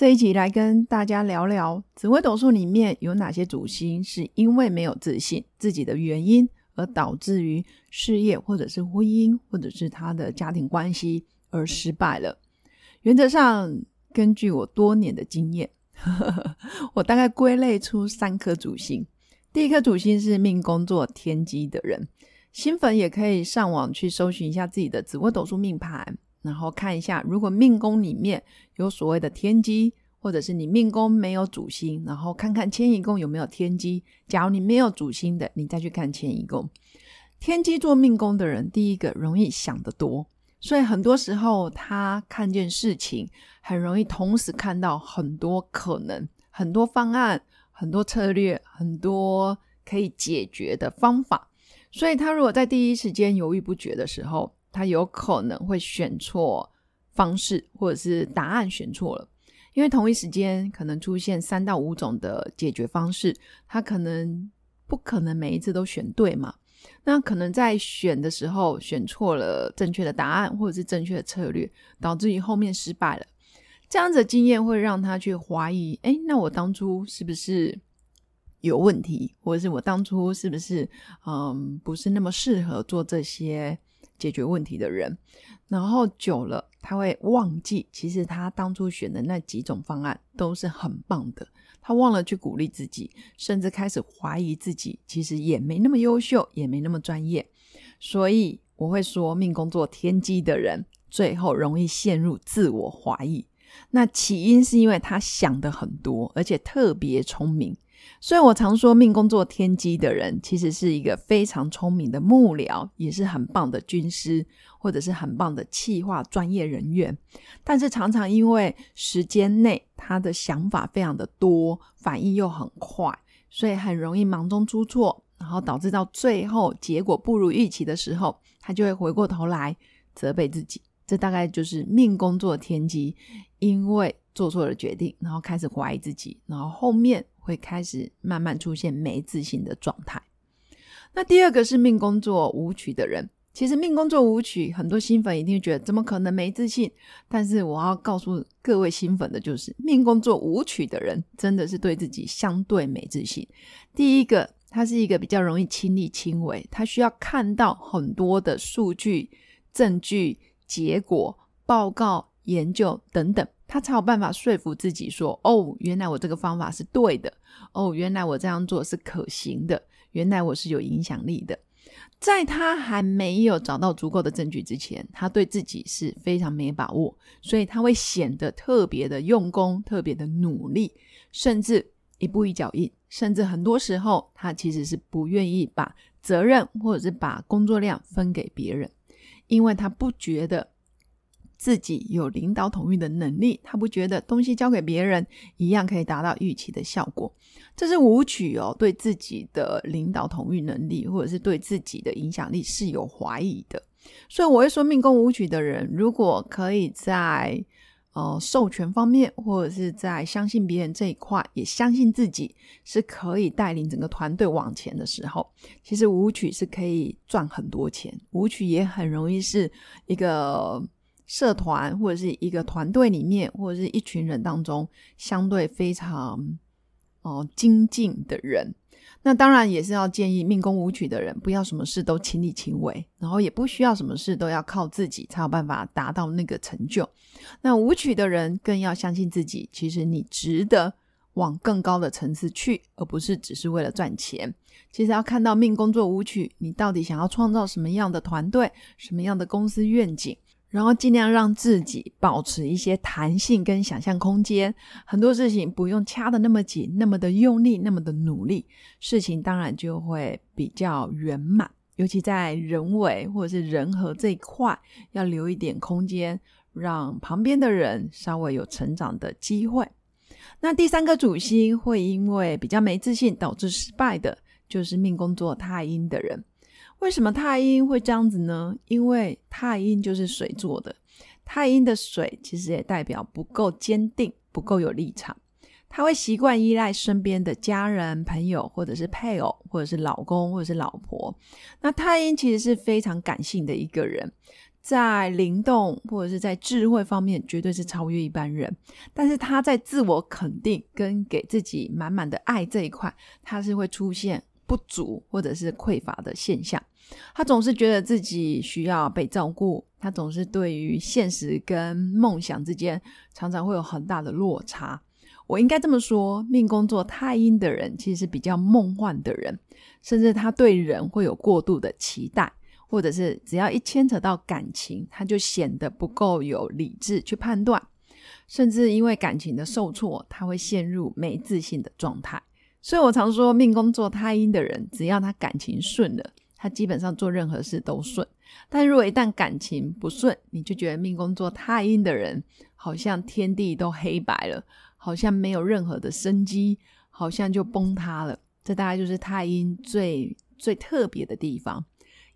这一集来跟大家聊聊紫微斗数里面有哪些主星是因为没有自信自己的原因而导致于事业或者是婚姻或者是他的家庭关系而失败了。原则上，根据我多年的经验，我大概归类出三颗主星。第一颗主星是命工作天机的人，新粉也可以上网去搜寻一下自己的紫微斗数命盘。然后看一下，如果命宫里面有所谓的天机，或者是你命宫没有主星，然后看看迁移宫有没有天机。假如你没有主星的，你再去看迁移宫。天机做命宫的人，第一个容易想得多，所以很多时候他看见事情很容易同时看到很多可能、很多方案、很多策略、很多可以解决的方法。所以他如果在第一时间犹豫不决的时候，他有可能会选错方式，或者是答案选错了，因为同一时间可能出现三到五种的解决方式，他可能不可能每一次都选对嘛？那可能在选的时候选错了正确的答案，或者是正确的策略，导致于后面失败了。这样子的经验会让他去怀疑：哎，那我当初是不是有问题，或者是我当初是不是嗯不是那么适合做这些？解决问题的人，然后久了他会忘记，其实他当初选的那几种方案都是很棒的。他忘了去鼓励自己，甚至开始怀疑自己，其实也没那么优秀，也没那么专业。所以我会说，命工作天机的人，最后容易陷入自我怀疑。那起因是因为他想的很多，而且特别聪明。所以我常说，命宫做天机的人，其实是一个非常聪明的幕僚，也是很棒的军师，或者是很棒的企划专业人员。但是常常因为时间内他的想法非常的多，反应又很快，所以很容易忙中出错，然后导致到最后结果不如预期的时候，他就会回过头来责备自己。这大概就是命宫做天机，因为做错了决定，然后开始怀疑自己，然后后面。会开始慢慢出现没自信的状态。那第二个是命工作舞曲的人，其实命工作舞曲，很多新粉一定觉得怎么可能没自信？但是我要告诉各位新粉的就是，命工作舞曲的人真的是对自己相对没自信。第一个，他是一个比较容易亲力亲为，他需要看到很多的数据、证据、结果、报告、研究等等。他才有办法说服自己说：“哦，原来我这个方法是对的。哦，原来我这样做是可行的。原来我是有影响力的。”在他还没有找到足够的证据之前，他对自己是非常没把握，所以他会显得特别的用功、特别的努力，甚至一步一脚印，甚至很多时候他其实是不愿意把责任或者是把工作量分给别人，因为他不觉得。自己有领导统御的能力，他不觉得东西交给别人一样可以达到预期的效果。这是舞曲哦，对自己的领导统御能力或者是对自己的影响力是有怀疑的。所以我会说，命宫舞曲的人，如果可以在呃授权方面，或者是在相信别人这一块，也相信自己是可以带领整个团队往前的时候，其实舞曲是可以赚很多钱。舞曲也很容易是一个。社团或者是一个团队里面，或者是一群人当中，相对非常哦精进的人，那当然也是要建议命宫舞曲的人，不要什么事都亲力亲为，然后也不需要什么事都要靠自己才有办法达到那个成就。那舞曲的人更要相信自己，其实你值得往更高的层次去，而不是只是为了赚钱。其实要看到命宫做舞曲，你到底想要创造什么样的团队，什么样的公司愿景。然后尽量让自己保持一些弹性跟想象空间，很多事情不用掐的那么紧，那么的用力，那么的努力，事情当然就会比较圆满。尤其在人为或者是人和这一块，要留一点空间，让旁边的人稍微有成长的机会。那第三个主星会因为比较没自信导致失败的，就是命宫座太阴的人。为什么太阴会这样子呢？因为太阴就是水做的，太阴的水其实也代表不够坚定，不够有立场。他会习惯依赖身边的家人、朋友，或者是配偶，或者是老公，或者是老婆。那太阴其实是非常感性的一个人，在灵动或者是在智慧方面，绝对是超越一般人。但是他在自我肯定跟给自己满满的爱这一块，他是会出现不足或者是匮乏的现象。他总是觉得自己需要被照顾，他总是对于现实跟梦想之间常常会有很大的落差。我应该这么说，命宫做太阴的人其实是比较梦幻的人，甚至他对人会有过度的期待，或者是只要一牵扯到感情，他就显得不够有理智去判断，甚至因为感情的受挫，他会陷入没自信的状态。所以我常说，命宫做太阴的人，只要他感情顺了，他基本上做任何事都顺。但如果一旦感情不顺，你就觉得命宫座太阴的人好像天地都黑白了。好像没有任何的生机，好像就崩塌了。这大概就是太阴最最特别的地方。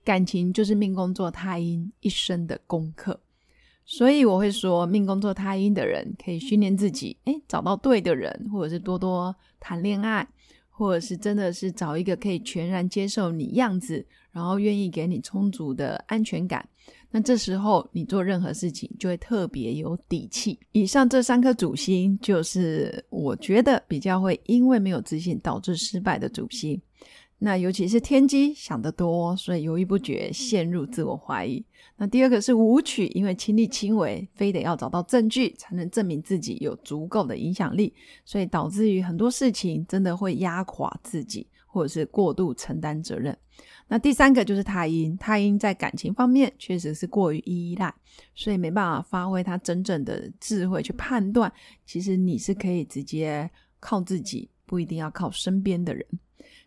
感情就是命宫座太阴一生的功课，所以我会说，命宫座太阴的人可以训练自己，诶，找到对的人，或者是多多谈恋爱。或者是真的是找一个可以全然接受你样子，然后愿意给你充足的安全感，那这时候你做任何事情就会特别有底气。以上这三颗主星，就是我觉得比较会因为没有自信导致失败的主星。那尤其是天机想得多，所以犹豫不决，陷入自我怀疑。那第二个是舞曲，因为亲力亲为，非得要找到证据才能证明自己有足够的影响力，所以导致于很多事情真的会压垮自己，或者是过度承担责任。那第三个就是太阴，太阴在感情方面确实是过于依赖，所以没办法发挥他真正的智慧去判断，其实你是可以直接靠自己，不一定要靠身边的人。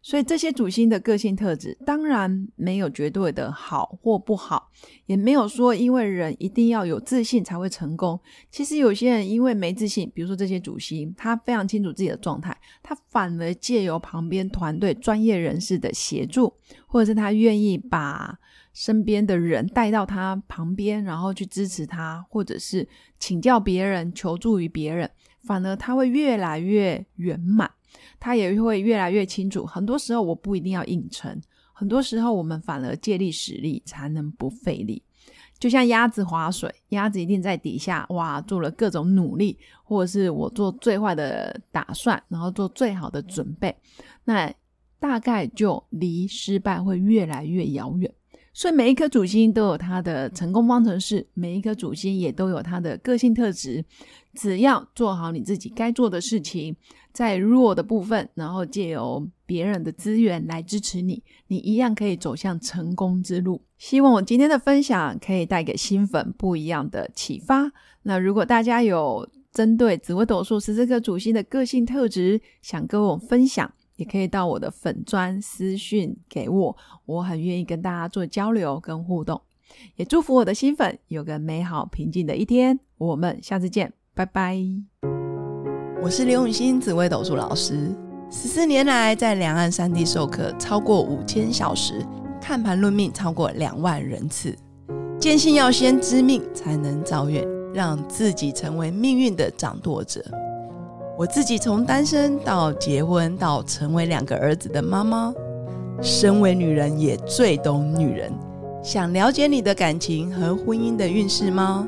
所以这些主星的个性特质，当然没有绝对的好或不好，也没有说因为人一定要有自信才会成功。其实有些人因为没自信，比如说这些主星，他非常清楚自己的状态，他反而借由旁边团队专业人士的协助，或者是他愿意把身边的人带到他旁边，然后去支持他，或者是请教别人、求助于别人，反而他会越来越圆满。他也会越来越清楚，很多时候我不一定要硬撑，很多时候我们反而借力使力才能不费力。就像鸭子划水，鸭子一定在底下哇做了各种努力，或者是我做最坏的打算，然后做最好的准备，那大概就离失败会越来越遥远。所以每一颗主星都有它的成功方程式，每一颗主星也都有它的个性特质。只要做好你自己该做的事情，在弱的部分，然后借由别人的资源来支持你，你一样可以走向成功之路。希望我今天的分享可以带给新粉不一样的启发。那如果大家有针对紫微斗数十四颗主星的个性特质想跟我分享，也可以到我的粉砖私讯给我，我很愿意跟大家做交流跟互动。也祝福我的新粉有个美好平静的一天。我们下次见，拜拜。我是刘永新紫微斗数老师，十四年来在两岸三地授课超过五千小时，看盘论命超过两万人次。坚信要先知命才能造运，让自己成为命运的掌舵者。我自己从单身到结婚，到成为两个儿子的妈妈，身为女人也最懂女人。想了解你的感情和婚姻的运势吗？